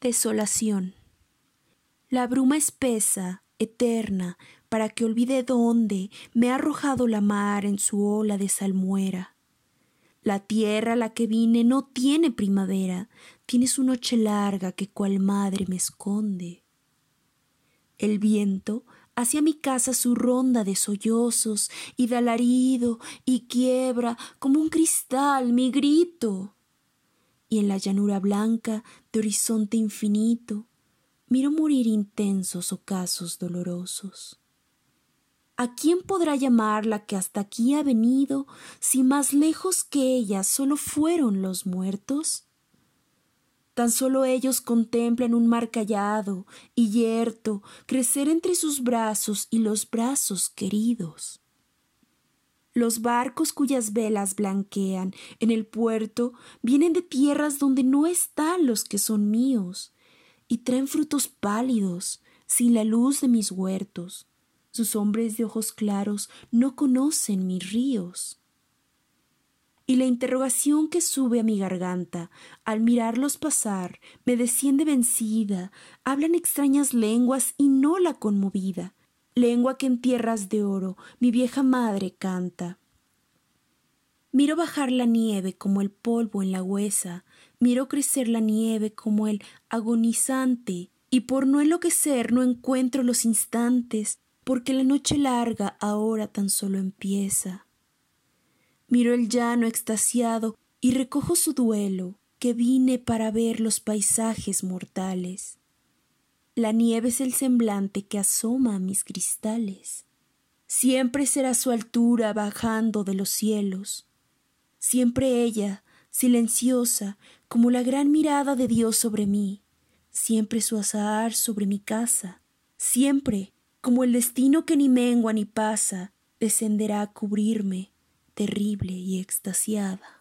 Desolación. La bruma espesa, eterna, para que olvide dónde me ha arrojado la mar en su ola de salmuera. La tierra a la que vine no tiene primavera, tiene su noche larga que cual madre me esconde. El viento hacia mi casa su ronda de sollozos y de alarido y quiebra como un cristal mi grito. Y en la llanura blanca de horizonte infinito miro morir intensos ocasos dolorosos. ¿A quién podrá llamar la que hasta aquí ha venido si más lejos que ella solo fueron los muertos? Tan solo ellos contemplan un mar callado y yerto crecer entre sus brazos y los brazos queridos. Los barcos cuyas velas blanquean en el puerto vienen de tierras donde no están los que son míos, y traen frutos pálidos, sin la luz de mis huertos. Sus hombres de ojos claros no conocen mis ríos. Y la interrogación que sube a mi garganta al mirarlos pasar me desciende vencida, hablan extrañas lenguas y no la conmovida, lengua que en tierras de oro mi vieja madre canta. Miro bajar la nieve como el polvo en la huesa, miro crecer la nieve como el agonizante, y por no enloquecer no encuentro los instantes porque la noche larga ahora tan solo empieza. Miro el llano extasiado y recojo su duelo, que vine para ver los paisajes mortales. La nieve es el semblante que asoma a mis cristales. Siempre será su altura bajando de los cielos. Siempre ella, silenciosa, como la gran mirada de Dios sobre mí. Siempre su azahar sobre mi casa. Siempre como el destino que ni mengua ni pasa, descenderá a cubrirme, terrible y extasiada.